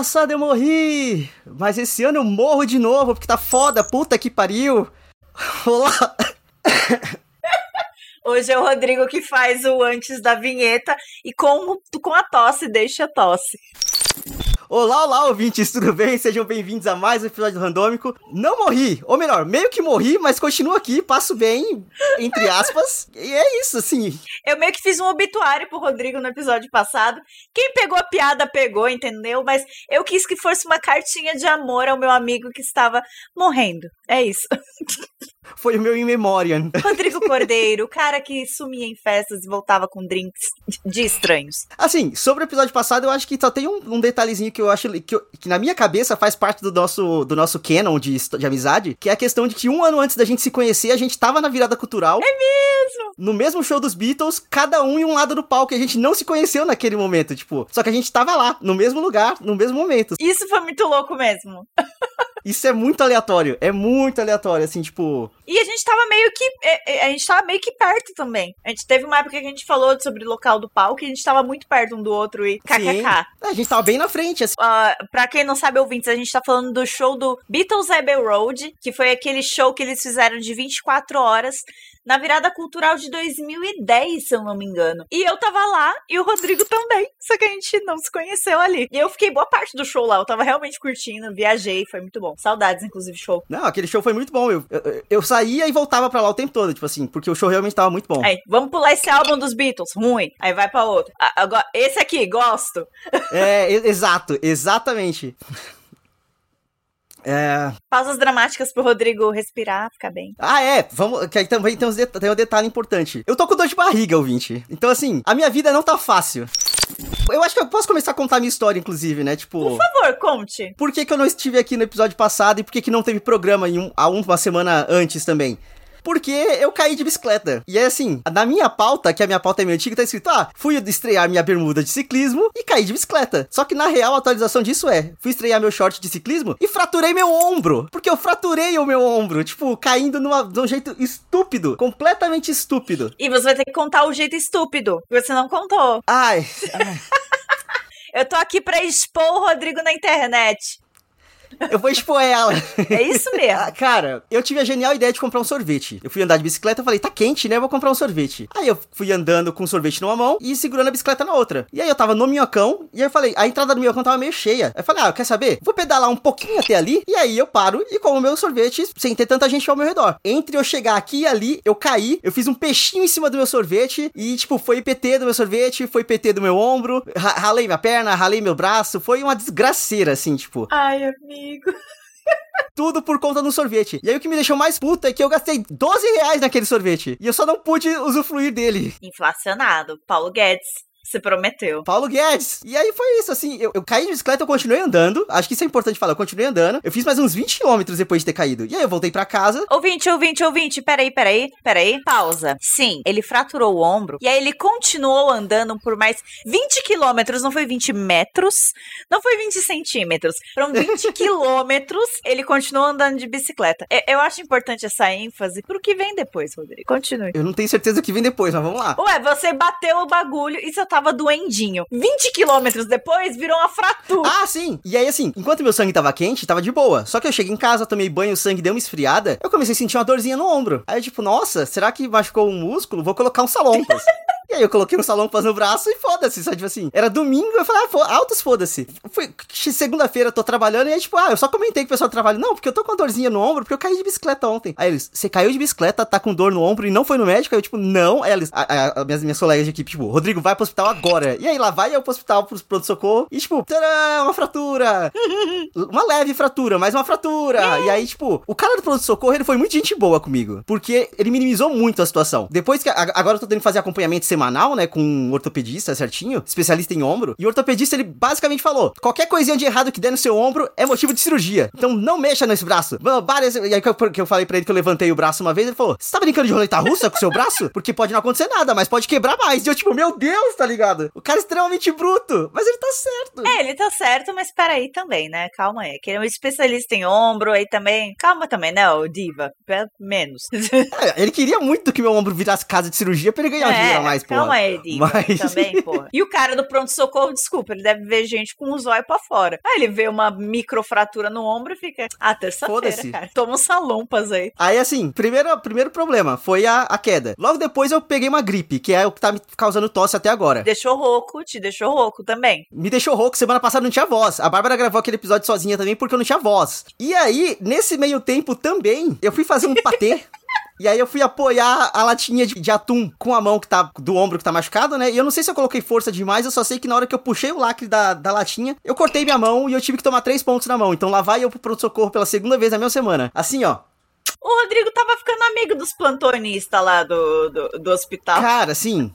Passado eu morri, mas esse ano eu morro de novo porque tá foda, puta que pariu. Olá. Hoje é o Rodrigo que faz o antes da vinheta e com, com a tosse, deixa a tosse. Olá, olá, ouvintes, tudo bem? Sejam bem-vindos a mais um episódio do Randômico. Não morri, ou melhor, meio que morri, mas continuo aqui, passo bem, entre aspas. e é isso, assim. Eu meio que fiz um obituário pro Rodrigo no episódio passado. Quem pegou a piada, pegou, entendeu? Mas eu quis que fosse uma cartinha de amor ao meu amigo que estava morrendo. É isso. Foi o meu in memoriam. Rodrigo Cordeiro, o cara que sumia em festas e voltava com drinks de estranhos. Assim, sobre o episódio passado, eu acho que só tem um, um detalhezinho que eu acho que, eu, que, na minha cabeça faz parte do nosso, do nosso canon de, de amizade, que é a questão de que um ano antes da gente se conhecer, a gente tava na virada cultural. É mesmo! No mesmo show dos Beatles, cada um em um lado do palco, e a gente não se conheceu naquele momento, tipo. Só que a gente tava lá, no mesmo lugar, no mesmo momento. Isso foi muito louco mesmo. Isso é muito aleatório. É muito aleatório, assim, tipo. E a gente tava meio que. É, é, a gente tava meio que perto também. A gente teve uma época que a gente falou sobre o local do palco e a gente tava muito perto um do outro e kkk. É, a gente tava bem na frente, assim. Uh, pra quem não sabe, ouvintes, a gente tá falando do show do Beatles Abbey Road, que foi aquele show que eles fizeram de 24 horas na virada cultural de 2010, se eu não me engano. E eu tava lá e o Rodrigo também, só que a gente não se conheceu ali. E eu fiquei boa parte do show lá, eu tava realmente curtindo, viajei, foi muito bom. Saudades, inclusive, show. Não, aquele show foi muito bom. Eu, eu, eu saía e voltava pra lá o tempo todo, tipo assim, porque o show realmente tava muito bom. Aí, vamos pular esse álbum dos Beatles, ruim. Aí vai pra outro. Agora, esse aqui, gosto. É, exato, exatamente. É... Pausas dramáticas pro Rodrigo respirar, ficar bem. Ah, é. Vamos. Que aí também tem, uns tem um detalhe importante. Eu tô com dor de barriga, ouvinte. Então, assim, a minha vida não tá fácil. Eu acho que eu posso começar a contar a minha história, inclusive, né? Tipo. Por favor, conte. Por que, que eu não estive aqui no episódio passado e por que, que não teve programa em um, há uma semana antes também? Porque eu caí de bicicleta. E é assim, na minha pauta, que a minha pauta é meio antiga, tá escrito, ah, fui estrear minha bermuda de ciclismo e caí de bicicleta. Só que na real, a atualização disso é, fui estrear meu short de ciclismo e fraturei meu ombro. Porque eu fraturei o meu ombro, tipo, caindo numa, de um jeito estúpido, completamente estúpido. E você vai ter que contar o jeito estúpido, que você não contou. Ai, ai. eu tô aqui pra expor o Rodrigo na internet. Eu vou expor ela. É isso mesmo. Cara, eu tive a genial ideia de comprar um sorvete. Eu fui andar de bicicleta, e falei, tá quente, né? Eu vou comprar um sorvete. Aí eu fui andando com o sorvete numa mão e segurando a bicicleta na outra. E aí eu tava no minhocão, e aí eu falei, a entrada do minhocão tava meio cheia. Aí eu falei, ah, quer saber? Vou pedalar um pouquinho até ali, e aí eu paro e como meu sorvete sem ter tanta gente ao meu redor. Entre eu chegar aqui e ali, eu caí, eu fiz um peixinho em cima do meu sorvete, e tipo, foi PT do meu sorvete, foi PT do meu ombro, ralei minha perna, ralei meu braço, foi uma desgraceira, assim, tipo. Ai, amigo. Tudo por conta do sorvete. E aí o que me deixou mais puta é que eu gastei 12 reais naquele sorvete. E eu só não pude usufruir dele. Inflacionado. Paulo Guedes. Você prometeu. Paulo Guedes. E aí foi isso, assim, eu, eu caí de bicicleta, eu continuei andando. Acho que isso é importante falar, eu continuei andando. Eu fiz mais uns 20 km depois de ter caído. E aí eu voltei para casa. Ouvinte, ouvinte, ouvinte, peraí, peraí, peraí. Pausa. Sim, ele fraturou o ombro. E aí ele continuou andando por mais 20 quilômetros, não foi 20 metros, não foi 20 centímetros. Foram 20 quilômetros, ele continuou andando de bicicleta. Eu acho importante essa ênfase pro que vem depois, Rodrigo. Continue. Eu não tenho certeza do que vem depois, mas vamos lá. Ué, você bateu o bagulho e você tava doendinho. 20 quilômetros depois, virou uma fratura. Ah, sim. E aí, assim, enquanto meu sangue tava quente, tava de boa. Só que eu cheguei em casa, tomei banho, o sangue deu uma esfriada, eu comecei a sentir uma dorzinha no ombro. Aí, tipo, nossa, será que machucou um músculo? Vou colocar um salompas. E aí eu coloquei um salompas no braço e foda-se, sabe? Tipo assim, era domingo, eu falei, ah, fo altos foda-se. Foi segunda-feira, tô trabalhando, e aí, tipo, ah, eu só comentei com o pessoal do trabalho, não, porque eu tô com dorzinha no ombro, porque eu caí de bicicleta ontem. Aí eles, você caiu de bicicleta, tá com dor no ombro e não foi no médico? Aí eu, tipo, não. Aí eles, a, a, a minhas, minhas colegas de equipe, tipo, Rodrigo, vai pro hospital agora. E aí lá vai eu pro hospital, pro pronto-socorro, e tipo, tcharam, uma fratura. uma leve fratura, mas uma fratura. E aí, tipo, o cara do pronto-socorro, ele foi muito gente boa comigo, porque ele minimizou muito a situação. Depois que, agora eu tô tendo que fazer acompanhamento semanal, né, com um ortopedista certinho, especialista em ombro, e o ortopedista ele basicamente falou: qualquer coisinha de errado que der no seu ombro é motivo de cirurgia. Então não mexa nesse braço. Várias... E aí que eu, que eu falei pra ele que eu levantei o braço uma vez, ele falou: Você tá brincando de roleta russa com o seu braço? Porque pode não acontecer nada, mas pode quebrar mais. E eu, tipo, meu Deus, tá ligado? O cara é extremamente bruto, mas ele tá certo. É, ele tá certo, mas peraí também, né? Calma aí. Que ele é um especialista em ombro aí também. Calma também, né, o Diva? Menos. É, ele queria muito que meu ombro virasse casa de cirurgia pra ele ganhar é. dinheiro a mais. Calma aí, Digo. Mas- Também, porra. E o cara do pronto-socorro, desculpa, ele deve ver gente com os olhos pra fora. Aí ele vê uma microfratura no ombro e fica. Ah, terça-feira, cara. Toma uns salompas aí. Aí, assim, primeiro, primeiro problema foi a, a queda. Logo depois eu peguei uma gripe, que é o que tá me causando tosse até agora. Deixou rouco, te deixou rouco também. Me deixou rouco, semana passada não tinha voz. A Bárbara gravou aquele episódio sozinha também porque eu não tinha voz. E aí, nesse meio tempo também, eu fui fazer um patê. E aí eu fui apoiar a latinha de, de atum com a mão que tá do ombro que tá machucado, né? E eu não sei se eu coloquei força demais, eu só sei que na hora que eu puxei o lacre da, da latinha, eu cortei minha mão e eu tive que tomar três pontos na mão. Então lá vai eu pro pronto-socorro pela segunda vez na mesma semana. Assim, ó. O Rodrigo tava ficando amigo dos plantonistas lá do, do, do hospital. Cara, assim.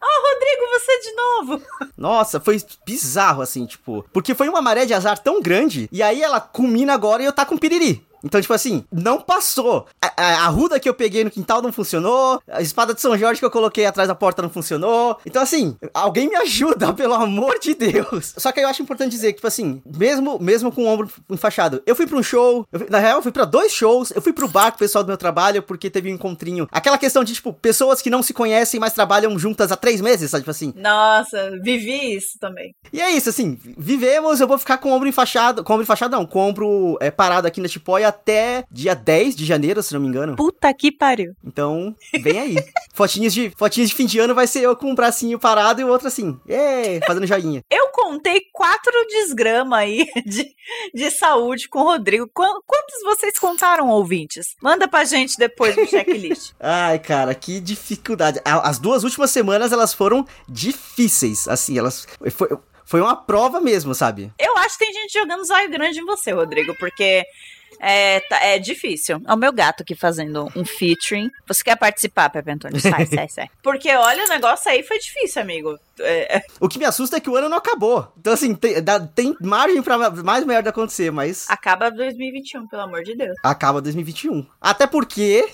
Ah, Rodrigo, você de novo. Nossa, foi bizarro, assim, tipo. Porque foi uma maré de azar tão grande. E aí ela culmina agora e eu tá com piriri. Então, tipo assim, não passou. A, a, a ruda que eu peguei no quintal não funcionou. A espada de São Jorge que eu coloquei atrás da porta não funcionou. Então, assim, alguém me ajuda, pelo amor de Deus. Só que eu acho importante dizer que, tipo assim, mesmo, mesmo com o ombro enfaixado, eu fui pra um show. eu na real, eu fui pra dois shows. Eu fui pro bar com o pessoal do meu trabalho porque teve um encontrinho. Aquela questão de, tipo, pessoas que não se conhecem, mas trabalham juntas há três meses, sabe? Tipo assim. Nossa, vivi isso também. E é isso, assim, vivemos, eu vou ficar com o ombro enfaixado, com o ombro enfaixado não, com o ombro é, parado aqui na Tipóia até dia 10 de janeiro, se não me engano. Puta que pariu. Então, vem aí. fotinhos, de, fotinhos de fim de ano vai ser eu com um bracinho parado e o outro assim, é, fazendo joinha. Eu contei quatro desgrama aí de, de saúde com o Rodrigo. Qu- Quantos vocês contaram, ouvintes? Manda pra gente depois no checklist. Ai, cara, que dificuldade. As duas últimas semanas, elas foram difíceis, assim, elas... Foi, foi uma prova mesmo, sabe? Eu acho que tem gente jogando zóio grande em você, Rodrigo, porque é, tá- é difícil. É o meu gato aqui fazendo um featuring. Você quer participar, Pepe Antônio? Sai, sai, sai. Porque olha, o negócio aí foi difícil, amigo. É, O que me assusta é que o ano não acabou. Então, assim, tem, dá- tem margem pra mais merda acontecer, mas... acaba 2021, pelo amor de Deus. acaba 2021. Até porque.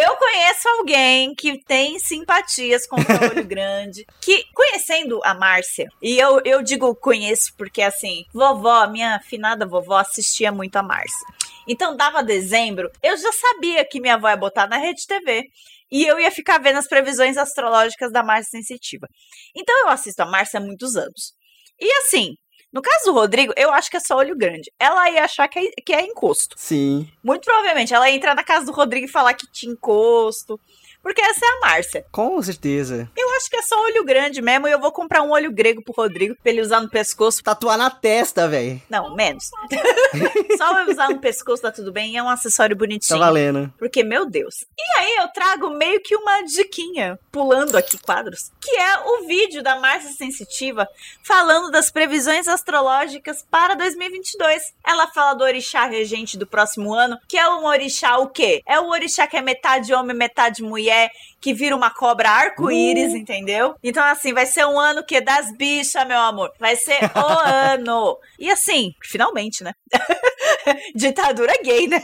Eu conheço alguém que tem simpatias com o olho grande, que conhecendo a Márcia, e eu, eu digo conheço porque assim, vovó, minha finada vovó assistia muito a Márcia. Então dava dezembro, eu já sabia que minha avó ia botar na Rede TV. E eu ia ficar vendo as previsões astrológicas da Márcia Sensitiva. Então eu assisto a Márcia há muitos anos. E assim, no caso do Rodrigo, eu acho que é só olho grande. Ela ia achar que é, que é encosto. Sim. Muito provavelmente ela ia entrar na casa do Rodrigo e falar que tinha encosto. Porque essa é a Márcia. Com certeza. Eu acho que é só olho grande mesmo e eu vou comprar um olho grego pro Rodrigo pra ele usar no pescoço. Tatuar na testa, velho. Não, menos. só eu usar no pescoço tá tudo bem é um acessório Tá bonitinho. valendo. Porque, meu Deus. E aí eu trago meio que uma diquinha, pulando aqui quadros, que é o vídeo da Márcia Sensitiva falando das previsões astrológicas para 2022. Ela fala do orixá regente do próximo ano, que é um orixá o quê? É o orixá que é metade homem, metade mulher, que vira uma cobra arco-íris, entendeu? Então, assim, vai ser um ano que das bichas, meu amor. Vai ser o ano. E assim, finalmente, né? Ditadura gay, né?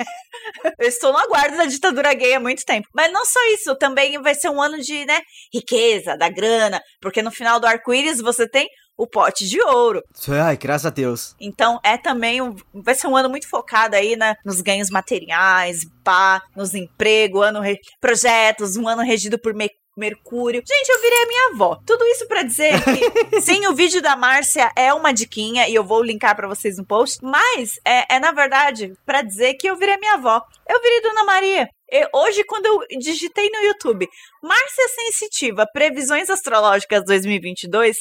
Eu estou no aguardo da ditadura gay há muito tempo. Mas não só isso, também vai ser um ano de, né, riqueza, da grana, porque no final do arco-íris você tem o pote de ouro. Ai, graças a Deus. Então é também um, vai ser um ano muito focado aí né, nos ganhos materiais, pá, nos empregos, ano projetos, um ano regido por me- Mercúrio. Gente, eu virei a minha avó. Tudo isso pra dizer que, sim, o vídeo da Márcia é uma diquinha e eu vou linkar pra vocês no post, mas é, é, na verdade pra dizer que eu virei a minha avó. Eu virei Dona Maria. Eu- hoje, quando eu digitei no YouTube Márcia Sensitiva, Previsões Astrológicas 2022,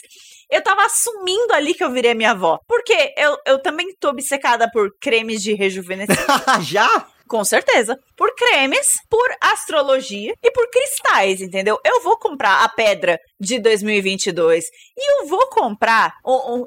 eu tava assumindo ali que eu virei a minha avó. Porque eu, eu também tô obcecada por cremes de rejuvenescimento. Já? Com certeza. Por cremes, por astrologia e por cristais, entendeu? Eu vou comprar a pedra de 2022 e eu vou comprar um- um-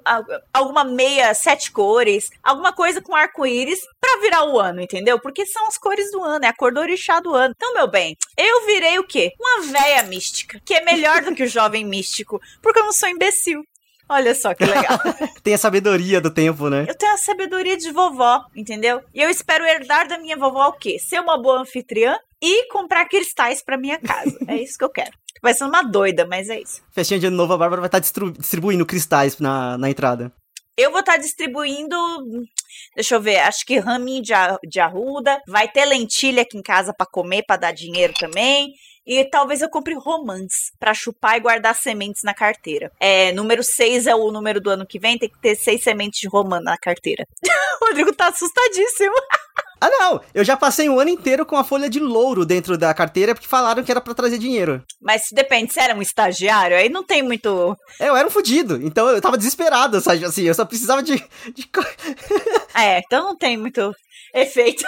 alguma meia sete cores, alguma coisa com arco-íris pra virar o ano, entendeu? Porque são as cores do ano, é a cor do orixá do ano. Então, meu bem, eu virei o quê? Uma véia mística, que é melhor do que o jovem místico, porque eu não sou imbecil. Olha só que legal. Tem a sabedoria do tempo, né? Eu tenho a sabedoria de vovó, entendeu? E eu espero herdar da minha vovó o quê? Ser uma boa anfitriã e comprar cristais pra minha casa. É isso que eu quero. Vai ser uma doida, mas é isso. Festinha de ano novo, a Bárbara vai estar distribuindo cristais na, na entrada. Eu vou estar distribuindo. Deixa eu ver, acho que raminho de, de arruda. Vai ter lentilha aqui em casa pra comer, pra dar dinheiro também. E talvez eu compre romance pra chupar e guardar sementes na carteira. É, número 6 é o número do ano que vem, tem que ter seis sementes de romance na carteira. o Rodrigo tá assustadíssimo. Ah, não! Eu já passei um ano inteiro com a folha de louro dentro da carteira porque falaram que era para trazer dinheiro. Mas depende, se era um estagiário, aí não tem muito. É, eu era um fudido, então eu tava desesperado, sabe? Assim, eu só precisava de. de... é, então não tem muito efeito.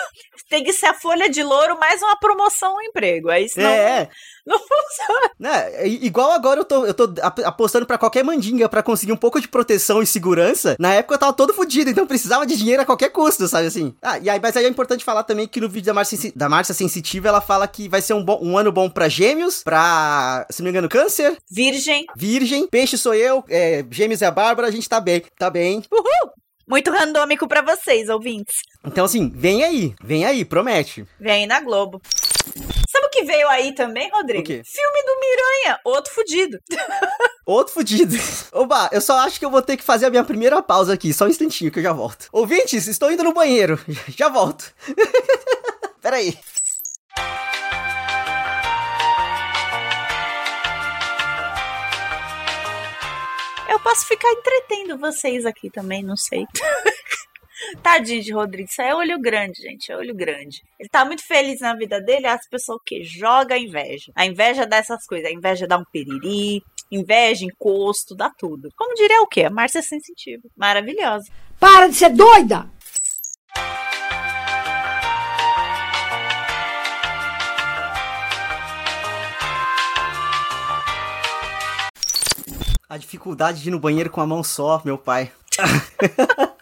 Tem que ser a folha de louro mais uma promoção no emprego. Aí senão é. não funciona. Né? Igual agora eu tô, eu tô apostando para qualquer mandinga para conseguir um pouco de proteção e segurança. Na época eu tava todo fudido, então precisava de dinheiro a qualquer custo, sabe assim? Ah, e aí, mas aí é importante falar também que no vídeo da Márcia, da Márcia Sensitiva ela fala que vai ser um, bom, um ano bom para gêmeos, pra, se não me engano, câncer. Virgem. Virgem. Peixe sou eu, é, gêmeos é a Bárbara, a gente tá bem, tá bem. Uhul! Muito randômico para vocês, ouvintes. Então, assim, vem aí, vem aí, promete. Vem aí na Globo. Sabe o que veio aí também, Rodrigo? O quê? Filme do Miranha, outro fudido. Outro fudido. Oba, eu só acho que eu vou ter que fazer a minha primeira pausa aqui, só um instantinho que eu já volto. Ouvintes, estou indo no banheiro, já volto. Peraí. Eu posso ficar entretendo vocês aqui também, não sei. Tadinho de Rodrigo, isso é olho grande, gente, é olho grande. Ele tá muito feliz na vida dele, as pessoas que joga a inveja. A inveja dessas coisas, a inveja dá um piriri, inveja, encosto, dá tudo. Como diria o quê? A Márcia Sensitiva. Maravilhosa. Para de ser doida! A dificuldade de ir no banheiro com a mão só, meu pai.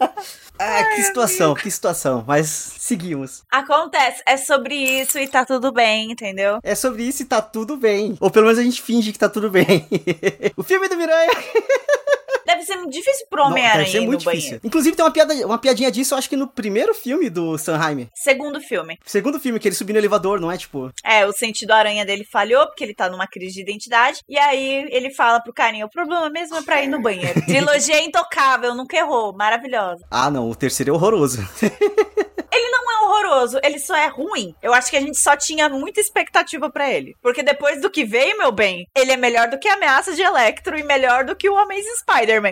Ah, que situação, que situação. Mas seguimos. Acontece, é sobre isso e tá tudo bem, entendeu? É sobre isso e tá tudo bem. Ou pelo menos a gente finge que tá tudo bem. o filme do Miranha. Deve ser muito difícil pro Homem-Aranha. Deve ser muito difícil. Banheiro. Inclusive, tem uma, piada, uma piadinha disso, eu acho que no primeiro filme do Sanheim. Segundo filme. Segundo filme, que ele subiu no elevador, não é? Tipo. É, o sentido aranha dele falhou, porque ele tá numa crise de identidade. E aí ele fala pro carinha: o problema mesmo é pra ir no banheiro. Trilogia intocável, nunca errou. Maravilhosa. Ah, não, o terceiro é horroroso. Ele não é horroroso, ele só é ruim. Eu acho que a gente só tinha muita expectativa para ele. Porque depois do que veio, meu bem, ele é melhor do que a ameaça de Electro e melhor do que o Amazing Spider-Man.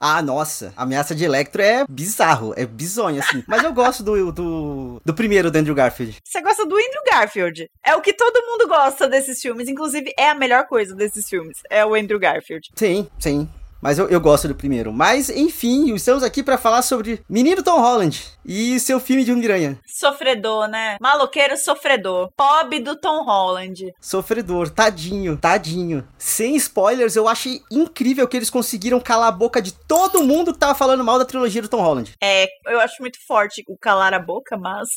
Ah, nossa, a ameaça de Electro é bizarro, é bizonho, assim. Mas eu gosto do, do, do primeiro do Andrew Garfield. Você gosta do Andrew Garfield? É o que todo mundo gosta desses filmes. Inclusive, é a melhor coisa desses filmes. É o Andrew Garfield. Sim, sim. Mas eu, eu gosto do primeiro. Mas, enfim, estamos aqui para falar sobre Menino Tom Holland e seu filme de um Miranha. Sofredor, né? Maloqueiro sofredor. Pobre do Tom Holland. Sofredor, tadinho, tadinho. Sem spoilers, eu achei incrível que eles conseguiram calar a boca de todo mundo que tava falando mal da trilogia do Tom Holland. É, eu acho muito forte o calar a boca, mas.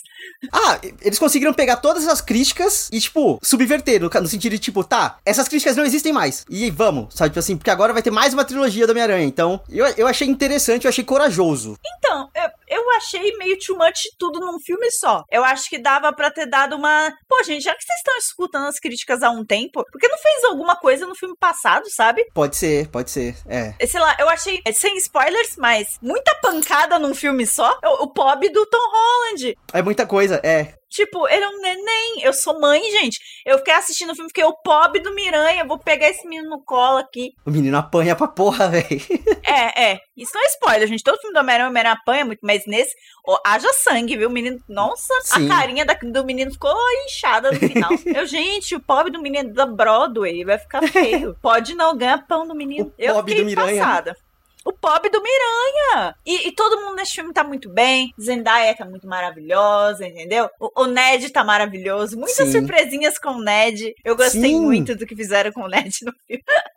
Ah, eles conseguiram pegar todas as críticas e, tipo, subverter, no, no sentido de, tipo, tá, essas críticas não existem mais. E vamos, sabe? Tipo assim, porque agora vai ter mais uma trilogia do Homem-Aranha. Então, eu, eu achei interessante, eu achei corajoso. Então, eu, eu achei meio too much tudo num filme só. Eu acho que dava para ter dado uma. Pô, gente, já que vocês estão escutando as críticas há um tempo, por que não fez alguma coisa no filme passado, sabe? Pode ser, pode ser, é. Sei lá, eu achei, sem spoilers, mas muita pancada num filme só. O, o Pob do Tom Holland. É muita coisa, é. Tipo, ele é um neném. Eu sou mãe, gente. Eu fiquei assistindo o filme, fiquei o pobre do Miranha. Vou pegar esse menino no colo aqui. O menino apanha pra porra, velho. É, é. Isso não é spoiler, gente. Todo filme do Homem-Aranha, o Homem-Aranha apanha muito, mas nesse, ó, haja sangue, viu? O menino. Nossa, Sim. a carinha da, do menino ficou inchada no final. eu, gente, o pobre do menino da Broadway vai ficar feio. Pode não, ganha pão do menino. O eu pobre fiquei do Miranha. passada. O pobre do Miranha. E, e, todo mundo nesse filme tá muito bem. Zendaya tá muito maravilhosa, entendeu? O, o Ned tá maravilhoso. Muitas Sim. surpresinhas com o Ned. Eu gostei Sim. muito do que fizeram com o Ned no filme.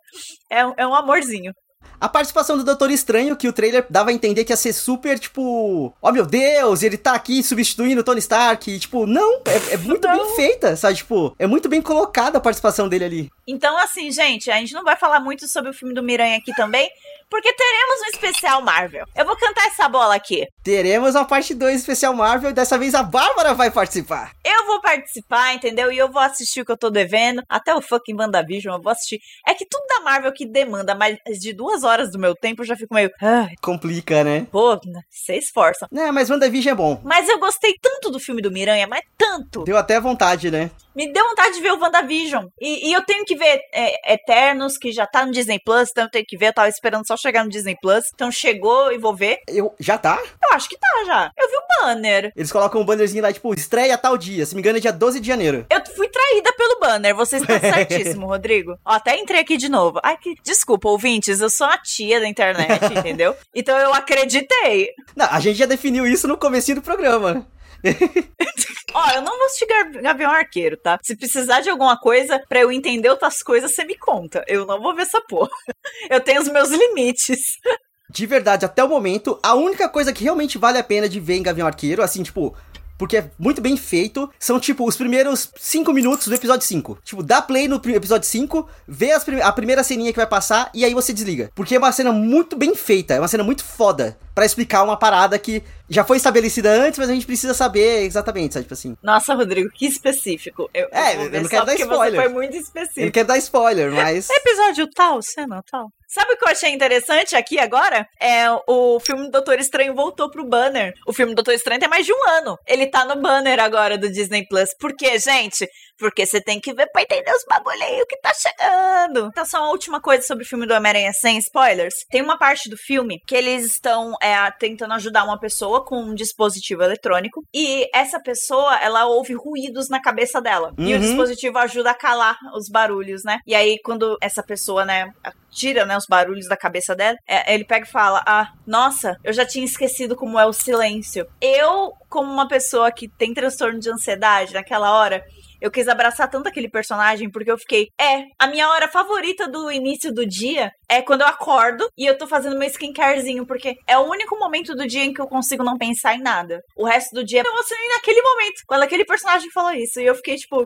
É, um- é um amorzinho. A participação do Doutor Estranho, que o trailer dava a entender que ia ser super, tipo, ó meu Deus, ele tá aqui substituindo o Tony Stark. E, tipo, não, é, é muito Não. bem feita, sabe? Tipo, é muito bem colocada a participação dele ali. Então, assim, gente, a gente não vai falar muito sobre o filme do Miranha aqui também, porque teremos um especial Marvel. Eu vou cantar essa bola aqui. Teremos uma parte 2 especial Marvel dessa vez a Bárbara vai participar. Eu vou participar, entendeu? E eu vou assistir o que eu tô devendo. Até o fucking WandaVision eu vou assistir. É que tudo da Marvel que demanda mais de duas horas do meu tempo, eu já fico meio. Ai, Complica, né? pô, você esforça. É, mas WandaVision é bom. Mas eu gostei tanto do filme do Miranha, mas tanto. Deu até vontade, né? Me deu vontade de ver o WandaVision. E, e eu tenho que ver é, Eternos, que já tá no Disney Plus, então eu tenho que ver. Eu tava esperando só chegar no Disney Plus. Então chegou e vou ver. Eu, já tá? Eu acho que tá já. Eu vi o banner. Eles colocam um bannerzinho lá, tipo, estreia tal dia. Se me engano, é dia 12 de janeiro. Eu fui traída pelo banner. Você está certíssimo, Rodrigo. Ó, até entrei aqui de novo. Ai, que. Desculpa, ouvintes. Eu sou a tia da internet, entendeu? Então eu acreditei. Não, a gente já definiu isso no comecinho do programa. Ó, eu não vou assistir Gavião Arqueiro, tá? Se precisar de alguma coisa pra eu entender outras coisas, você me conta. Eu não vou ver essa porra. Eu tenho os meus limites. De verdade, até o momento, a única coisa que realmente vale a pena de ver em Gavião Arqueiro, assim, tipo, porque é muito bem feito, são, tipo, os primeiros 5 minutos do episódio 5. Tipo, dá play no episódio 5, vê as prim- a primeira ceninha que vai passar e aí você desliga. Porque é uma cena muito bem feita, é uma cena muito foda pra explicar uma parada que já foi estabelecida antes, mas a gente precisa saber exatamente, sabe? Tipo assim. Nossa, Rodrigo, que específico. Eu, É, eu não quero dar porque spoiler. Você foi muito Eu não específico. quero dar spoiler, mas. Episódio tal, cena tal. Sabe o que eu achei interessante aqui agora? É o filme do Doutor Estranho voltou pro banner. O filme do Doutor Estranho tem mais de um ano. Ele tá no banner agora do Disney Plus. Por quê, gente? Porque você tem que ver pra entender os bagulhinhos que tá chegando. Então, só uma última coisa sobre o filme do Homem-Aranha sem spoilers. Tem uma parte do filme que eles estão é, tentando ajudar uma pessoa com um dispositivo eletrônico. E essa pessoa, ela ouve ruídos na cabeça dela. E o Uhum. dispositivo ajuda a calar os barulhos, né? E aí, quando essa pessoa, né, tira, né, os barulhos da cabeça dela, é, ele pega e fala: Ah, nossa, eu já tinha esquecido como é o silêncio. Eu, como uma pessoa que tem transtorno de ansiedade naquela hora. Eu quis abraçar tanto aquele personagem porque eu fiquei, é, a minha hora favorita do início do dia é quando eu acordo e eu tô fazendo meu skincarezinho, porque é o único momento do dia em que eu consigo não pensar em nada. O resto do dia eu emocionei naquele momento, quando aquele personagem falou isso. E eu fiquei tipo,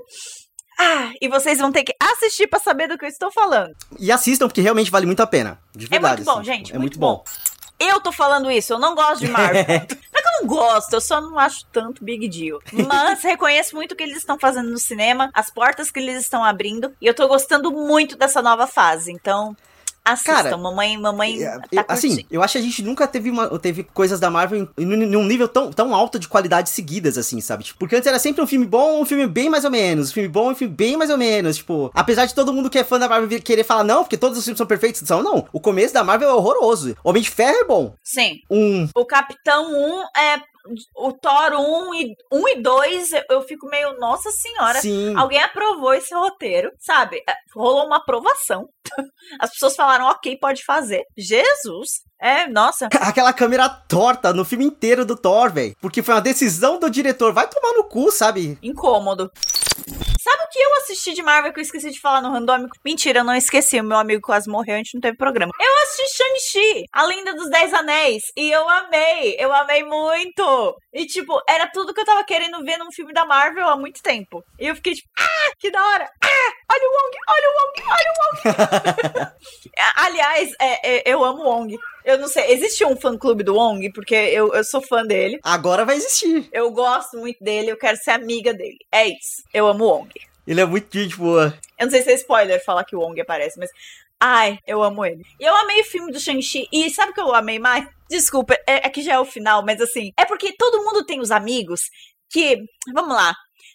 ah, e vocês vão ter que assistir pra saber do que eu estou falando. E assistam, porque realmente vale muito a pena. De É verdade. muito bom, assim, gente. É muito muito bom. Eu tô falando isso, eu não gosto de Marvel. não que eu não gosto, eu só não acho tanto big deal. Mas reconheço muito o que eles estão fazendo no cinema, as portas que eles estão abrindo, e eu tô gostando muito dessa nova fase. Então, assistam. Cara, mamãe, mamãe É, tá assim, curtindo. eu acho que a gente nunca teve, uma, teve coisas da Marvel em, em- num nível tão, tão alto de qualidade seguidas, assim, sabe? Tipo, porque antes era sempre um filme bom, um filme bem mais ou menos, um filme bom, um filme bem mais ou menos, tipo, apesar de todo mundo que é fã da Marvel querer falar, não, porque todos os filmes são perfeitos, são, não, o começo da Marvel é horroroso, Homem de Ferro é bom, Sim. um, O Capitão 1 é. O Thor 1 e, 1 e 2, eu- fico meio, nossa senhora. sim, Alguém aprovou esse roteiro, sabe? É, Rolou uma aprovação. As pessoas falaram, ok, pode fazer. Jesus! É, nossa. aquela câmera torta no filme inteiro do Thor, velho, porque foi uma decisão do diretor, vai tomar no cu, sabe? incômodo. Que eu assisti de Marvel que eu esqueci de falar no randômico? Mentira, eu não esqueci. O meu amigo quase morreu, a gente não teve programa. Eu assisti Shang-Chi, a lenda dos Dez Anéis. E eu amei. Eu amei muito. E, tipo, era tudo que eu tava querendo ver num filme da Marvel há muito tempo. E eu fiquei tipo, ah, que da hora. Ah, olha o Wong, olha o Wong, olha o Wong. Aliás, é, é, eu amo o Wong. Eu não sei, existe um fã-clube do Wong? Porque eu, eu sou fã dele. Agora vai existir. Eu gosto muito dele, eu quero ser amiga dele. É isso. Eu amo o Wong. Ele é muito gente boa. Eu não sei se é spoiler falar que o Wong aparece, mas. Ai, eu amo ele. E eu amei o filme do Shang-Chi. E sabe o que eu amei mais? Desculpa, é, é que já é o final, mas assim. É porque todo mundo tem os amigos que. Vamos lá.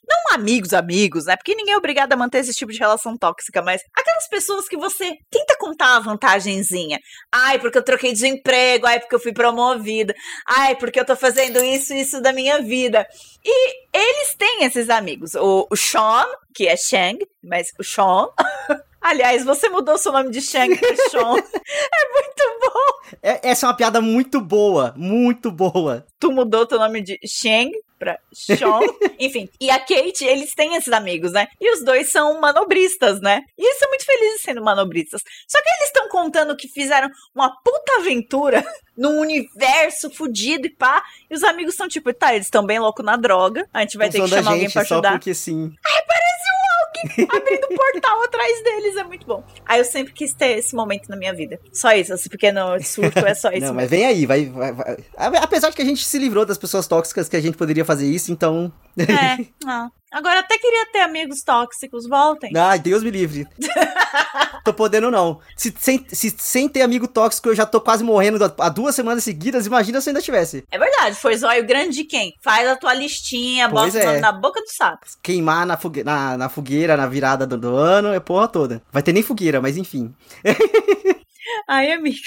Não amigos, amigos, né? Porque ninguém é obrigado a manter esse tipo de relação tóxica, mas aquelas pessoas que você tenta contar a vantagenzinha. Ai, porque eu troquei de emprego, ai, porque eu fui promovida, ai, porque eu tô fazendo isso e isso da minha vida. E eles têm esses amigos. O, o Sean, que é Shang, mas o Sean. Aliás, você mudou seu nome de Shang pra Sean. é muito bom. É- essa é uma piada muito boa, muito boa. Tu mudou teu nome de Shang pra Sean. Enfim, e a Kate, eles têm esses amigos, né? E os dois são manobristas, né? E eles são muito felizes sendo manobristas. Só que eles estão contando que fizeram uma puta aventura num universo fudido e pá. E os amigos estão tipo, tá, eles estão bem loucos na droga. A gente vai ter que Usando chamar alguém pra só ajudar. porque sim. Hulk abrindo portal atrás deles. É muito bom. Aí eu sempre quis ter esse momento na minha vida. Só isso, esse pequeno surto é só isso. Não, mas vem aí, vai, vai, vai. Apesar de que a gente se livrou das pessoas tóxicas que a gente poderia fazer isso, então. É, não. Agora até queria ter amigos tóxicos, voltem. Ai, Deus me livre. tô podendo não. Se sem, se, sem ter amigo tóxico eu já tô quase morrendo há duas semanas seguidas, imagina se ainda tivesse. É verdade, foi zóio grande de quem? Faz a tua listinha, Pois bota é. na boca do sapo. Queimar na, fogue na, na fogueira, na virada do, do ano, é porra toda. Vai ter nem fogueira, mas enfim. Ai, amiga.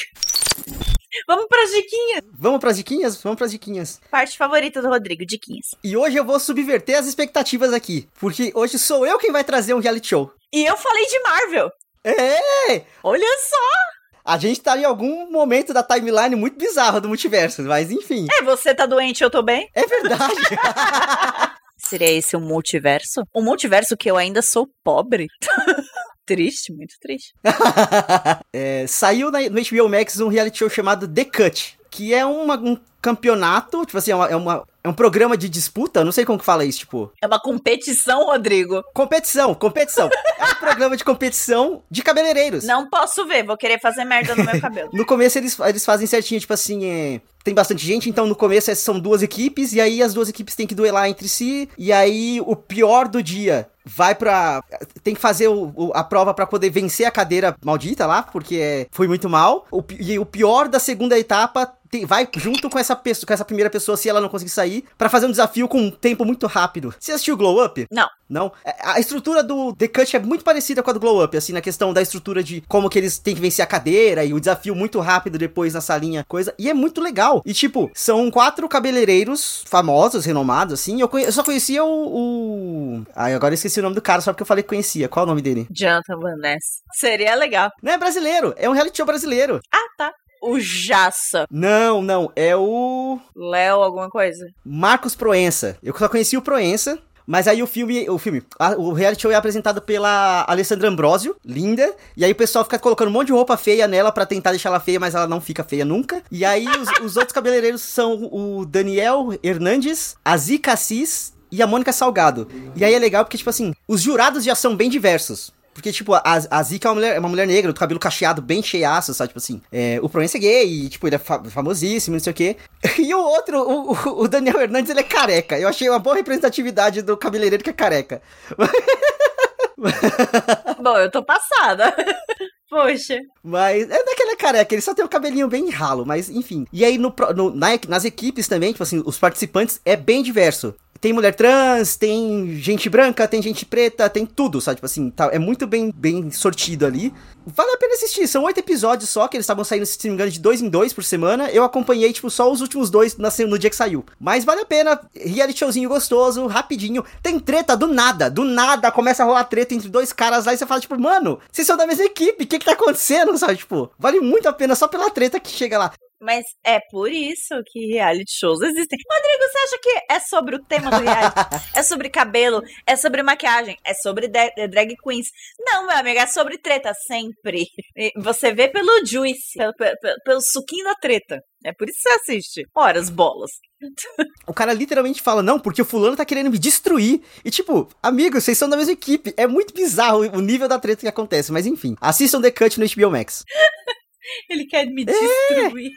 Vamos pras diquinhas. Vamos pras diquinhas? Vamos pras diquinhas. Parte favorita do Rodrigo, diquinhas. E hoje eu vou subverter as expectativas aqui, porque hoje sou eu quem vai trazer um reality show. E eu falei de Marvel. É! Olha só. A gente tá em algum momento da timeline muito bizarro do multiverso, mas enfim. É, você tá doente, eu tô bem. É verdade. Seria esse um multiverso? Um multiverso que eu ainda sou pobre? triste, muito triste. É, saiu na- no HBO Max um reality show chamado The Cut, que é uma- um campeonato, tipo assim, é, uma- é uma- é um programa de disputa, não sei como que fala isso, tipo, É uma competição, Rodrigo. competição, competição. é um programa de competição de cabeleireiros. Não posso ver, vou querer fazer merda no meu cabelo. No começo eles, eles fazem certinho, tipo assim, é, tem bastante gente, então no começo é- são duas equipes, e aí as duas equipes têm que duelar entre si, e aí o pior do dia vai pra. tem que fazer o- o- a prova pra poder vencer a cadeira maldita lá, porque é, foi muito mal. O, e o pior da segunda etapa tem- vai junto com essa, pessoa, com essa primeira pessoa, se ela não conseguir sair, pra fazer um desafio com um tempo muito rápido. Você assistiu Glow Up? Não. Não? É, A estrutura do The Cut é muito parecida com a do Glow Up, assim, na questão da estrutura de como que eles têm que vencer a cadeira e o desafio muito rápido depois na salinha, coisa. E é muito legal. E, tipo, são quatro cabeleireiros famosos, renomados, assim. Eu, conhe- eu só conhecia o, o. Ai, agora eu esqueci o nome do cara, só porque eu falei que conhecia. Qual é o nome dele? Jonathan Van Ness. Seria legal. Não é brasileiro, é um reality show brasileiro. Ah, tá. O Jaça. Não, não, é o. Léo, alguma coisa? Marcos Proença. Eu só conheci o Proença. Mas aí o filme, o filme, a- o reality show é apresentado pela Alessandra Ambrosio, linda, e aí o pessoal fica colocando um monte de roupa feia nela pra tentar deixar ela feia, mas ela não fica feia nunca. E aí os, os outros cabeleireiros são o Daniel Hernandes, a Zica Assis e a Mônica Salgado. E aí é legal porque, tipo assim, os jurados já são bem diversos. Porque, tipo, a, a Zika é uma, mulher, é uma mulher negra, do cabelo cacheado, bem cheiaço, sabe? Tipo assim, é, o Proença é gay, e, tipo, ele é fa- famosíssimo, não sei o quê. E o outro, o, o- Daniel Hernandes, ele é careca. Eu achei uma boa representatividade do cabeleireiro que é careca. Bom, eu tô passada. Poxa. Mas é daquele careca, ele só tem o cabelinho bem ralo, mas enfim. E aí no, no- na- nas equipes também, tipo assim, os participantes é bem diverso. Tem mulher trans, tem gente branca, tem gente preta, tem tudo, sabe? Tipo assim, tá, é muito bem, bem sortido ali. Vale a pena assistir, são oito episódios só, que eles estavam saindo, se não me engano, de dois em dois por semana. Eu acompanhei, tipo, só os últimos dois na no dia que saiu. Mas vale a pena, reality showzinho gostoso, rapidinho. Tem treta do nada, do nada começa a rolar treta entre dois caras lá e você fala, tipo, mano, vocês são da mesma equipe, o que que tá acontecendo, sabe? Tipo, vale muito a pena só pela treta que chega lá. Mas é por isso que reality shows existem. Rodrigo, você acha que é sobre o tema do reality? é sobre cabelo? É sobre maquiagem? É sobre de- drag queens? Não, meu amigo, é sobre treta sempre. Você vê pelo juice, pelo, pelo, pelo suquinho da treta. É por isso que você assiste. Ora, as bolas. O cara literalmente fala, não, porque o fulano tá querendo me destruir. E tipo, amigos, vocês são da mesma equipe. É muito bizarro o nível da treta que acontece, mas enfim. Assistam The Cut no HBO Max. Ele quer me destruir.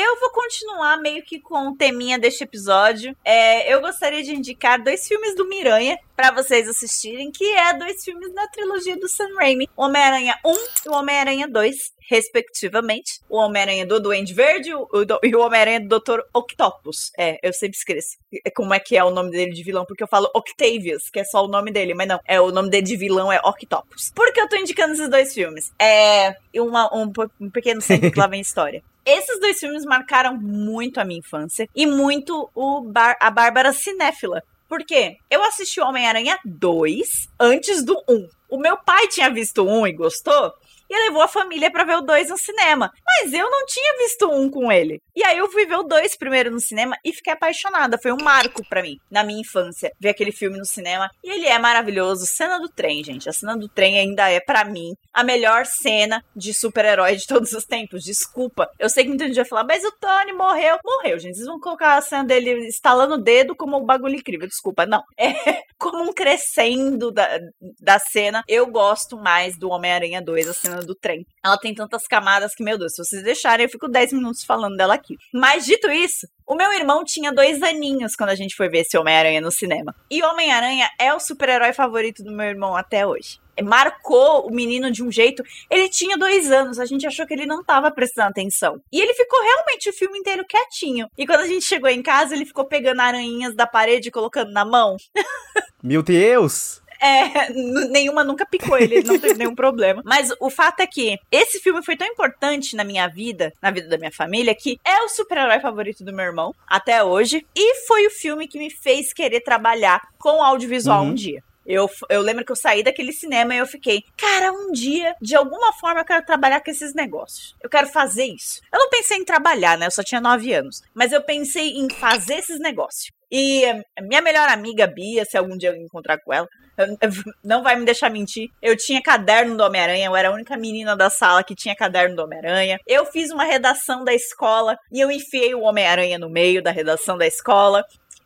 Eu vou continuar meio que com o teminha deste episódio. É, eu gostaria de indicar dois filmes do Miranha pra vocês assistirem, que é dois filmes da trilogia do Sam Raimi, Homem-Aranha 1 e Homem-Aranha 2, respectivamente. O Homem-Aranha do Duende Verde e o Homem-Aranha do Dr. Octopus. É, eu sempre esqueço é como é que é o nome dele de vilão, porque eu falo Octavius, que é só o nome dele, mas não, é o nome dele de vilão é Octopus. Por que eu tô indicando esses dois filmes? É uma- um, um pequeno sempre que lá vem história. Esses dois filmes marcaram muito a minha infância e muito o Bar- a Bárbara cinéfila. Por quê? Eu assisti o Homem-Aranha 2 antes do 1. O meu pai tinha visto 1 e gostou. E levou a família para ver o 2 no cinema. Mas eu não tinha visto um com ele. E aí eu fui ver o 2 primeiro no cinema e fiquei apaixonada. Foi um marco para mim, na minha infância, ver aquele filme no cinema. E ele é maravilhoso. Cena do trem, gente. A cena do trem ainda é, para mim, a melhor cena de super-herói de todos os tempos. Desculpa. Eu sei que muita gente vai falar, mas o Tony morreu. Morreu, gente. Vocês vão colocar a cena dele estalando o dedo como um bagulho incrível. Desculpa, não. É como um crescendo da, da cena. Eu gosto mais do Homem-Aranha 2, a cena do trem. Ela tem tantas camadas que, meu Deus, se vocês deixarem, eu fico 10 minutos falando dela aqui. Mas dito isso, o meu irmão tinha dois aninhos quando a gente foi ver esse Homem-Aranha no cinema. E Homem-Aranha é o super-herói favorito do meu irmão até hoje marcou o menino de um jeito. Ele tinha dois anos, a gente achou que ele não estava prestando atenção. E ele ficou realmente o filme inteiro quietinho. E quando a gente chegou em casa, ele ficou pegando aranhinhas da parede e colocando na mão. Meu Deus! É, nenhuma nunca picou ele, ele não teve nenhum problema. Mas o fato é que esse filme foi tão importante na minha vida, na vida da minha família, que é o super-herói favorito do meu irmão, até hoje. E foi o filme que me fez querer trabalhar com audiovisual uhum. um dia. Eu, eu lembro que eu saí daquele cinema e eu fiquei, cara, um dia, de alguma forma, eu quero trabalhar com esses negócios. Eu quero fazer isso. Eu não pensei em trabalhar, né? Eu só tinha nove anos. Mas eu pensei em fazer esses negócios. E minha melhor amiga, Bia, se algum dia eu encontrar com ela, não vai me deixar mentir. Eu tinha caderno do Homem-Aranha, eu era a única menina da sala que tinha caderno do Homem-Aranha. Eu fiz uma redação da escola e eu enfiei o Homem-Aranha no meio da redação da escola.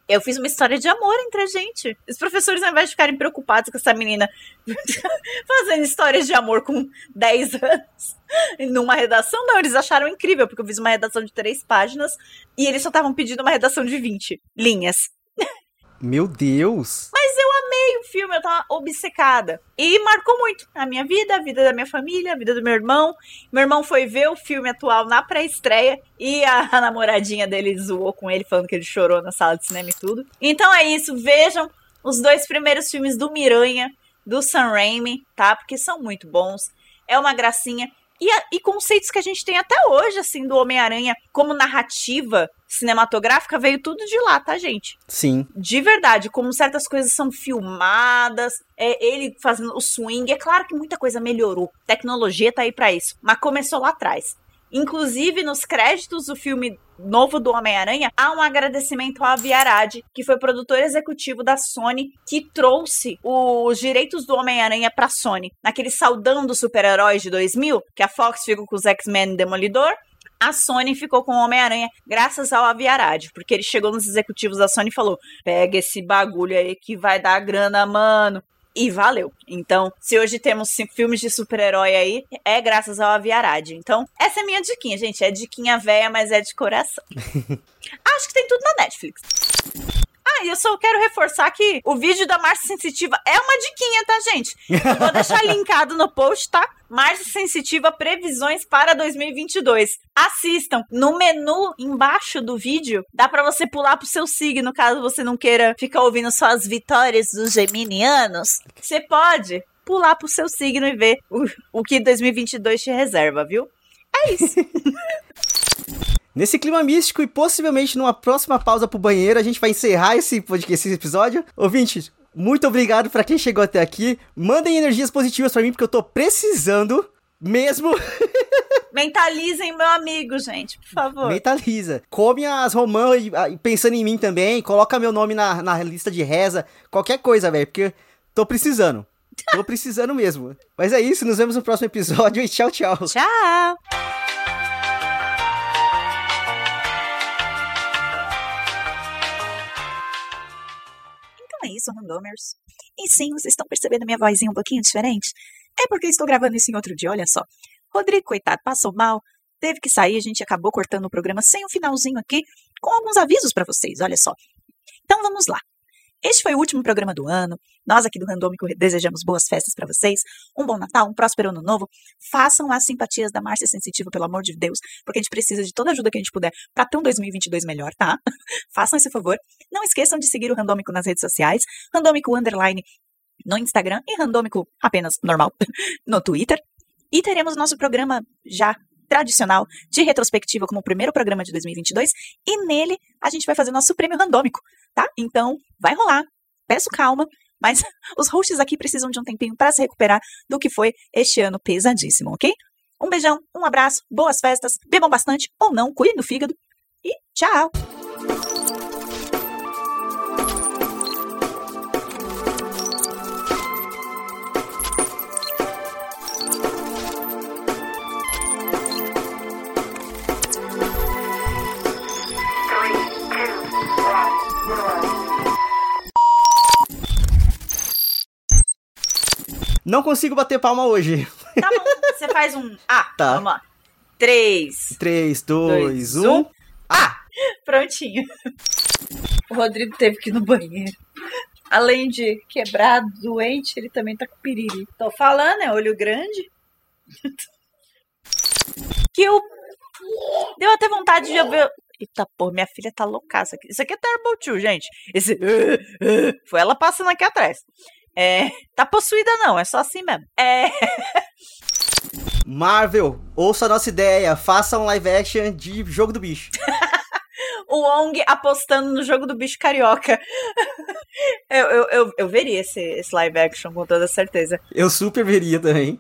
Eu fiz uma história de amor entre a gente. Os professores, ao invés de ficarem preocupados com essa menina fazendo histórias de amor com 10 anos numa redação, não, eles acharam incrível, porque eu fiz uma redação de três páginas e eles só estavam pedindo uma redação de 20 linhas. Meu Deus! Mas amei o filme, eu tava obcecada. E marcou muito a minha vida, a vida da minha família, a vida do meu irmão. Meu irmão foi ver o filme atual na pré-estreia e a, namoradinha dele zoou com ele, falando que ele chorou na sala de cinema e tudo. Então é isso, vejam os dois primeiros filmes do Miranha, do Sam Raimi, tá? Porque são muito bons. É uma gracinha e, a, e conceitos que a gente tem até hoje, assim, do Homem-Aranha como narrativa cinematográfica, veio tudo de lá, tá, gente? Sim. De verdade, como certas coisas são filmadas, é ele fazendo o swing. É claro que muita coisa melhorou. Tecnologia tá aí para isso. Mas começou lá atrás. Inclusive, nos créditos do filme novo do Homem-Aranha, há um agradecimento ao Avi Arad, que foi produtor executivo da Sony, que trouxe os direitos do Homem-Aranha pra Sony. Naquele saudão dos super-heróis de 2000, que a Fox ficou com os X-Men Demolidor, a Sony ficou com o Homem-Aranha graças ao Avi Arad, porque ele chegou nos executivos da Sony e falou: pega esse bagulho aí que vai dar grana, mano e valeu. Então, se hoje temos filmes de super-herói aí, é graças ao Aviarad. Então, essa é minha diquinha, gente. É diquinha velha, mas é de coração. Acho que tem tudo na Netflix. Ah, e eu só quero reforçar que o vídeo da Márcia Sensitiva é uma diquinha, tá, gente? Eu vou deixar linkado no post, tá? Márcia Sensitiva Previsões para 2022. Assistam. No menu embaixo do vídeo, dá para você pular pro seu signo, caso você não queira ficar ouvindo só as vitórias dos geminianos. Você pode pular pro seu signo e ver o, o que 2022 te reserva, viu? É isso. Nesse clima místico e possivelmente numa próxima pausa pro banheiro, a gente vai encerrar esse podcast, esse episódio. Ouvintes, muito obrigado para quem chegou até aqui. Mandem energias positivas para mim, porque eu tô precisando mesmo. Mentalizem meu amigo, gente, por favor. Mentaliza. Come as romãs e, pensando em mim também. Coloca meu nome na, na lista de reza. Qualquer coisa, velho, porque tô precisando. Tô precisando mesmo. Mas é isso, nos vemos no próximo episódio e tchau, tchau. Tchau. É isso, randomers. E sim, vocês estão percebendo minha vozinha um pouquinho diferente? É porque estou gravando isso em outro dia, olha só. Rodrigo, coitado, passou mal, teve que sair, a gente acabou cortando o programa sem o um finalzinho aqui, com alguns avisos para vocês, olha só. Então vamos lá. Este foi o último programa do ano. Nós aqui do Randômico desejamos boas festas para vocês, um bom Natal, um próspero ano novo. Façam as simpatias da Márcia Sensitiva, pelo amor de Deus, porque a gente precisa de toda a ajuda que a gente puder para ter um 2022 melhor, tá? Façam esse favor. Não esqueçam de seguir o Randômico nas redes sociais, Randômico Underline no Instagram e Randômico apenas normal no Twitter. E teremos nosso programa já tradicional de retrospectiva como o primeiro programa de 2022 e nele a gente vai fazer nosso prêmio randômico, tá? Então, vai rolar. Peço calma, Mas os hosts aqui precisam de um tempinho para se recuperar do que foi este ano pesadíssimo, ok? Um beijão, um abraço, boas festas, bebam bastante ou não, cuidem do fígado e tchau! Não consigo bater palma hoje. Tá bom, você faz um. Ah, Tá. vamos lá. Três. 3, 2, Dois, 1. um. Ah! Prontinho. O Rodrigo teve que ir no banheiro. Além de quebrado, doente, ele também tá com piriri. Tô falando, é olho grande. que eu. Deu até vontade de ver. Eita, pô, minha filha tá loucaça aqui. Isso aqui é Terrible Two, gente. Esse. Foi ela passando aqui atrás. É. Tá possuída, não, é só assim mesmo. É. Marvel, ouça a nossa ideia. Faça um live action de Jogo do Bicho. o Wong apostando no jogo do bicho carioca. eu, eu, eu, eu veria esse, esse live action com toda certeza. Eu super veria também.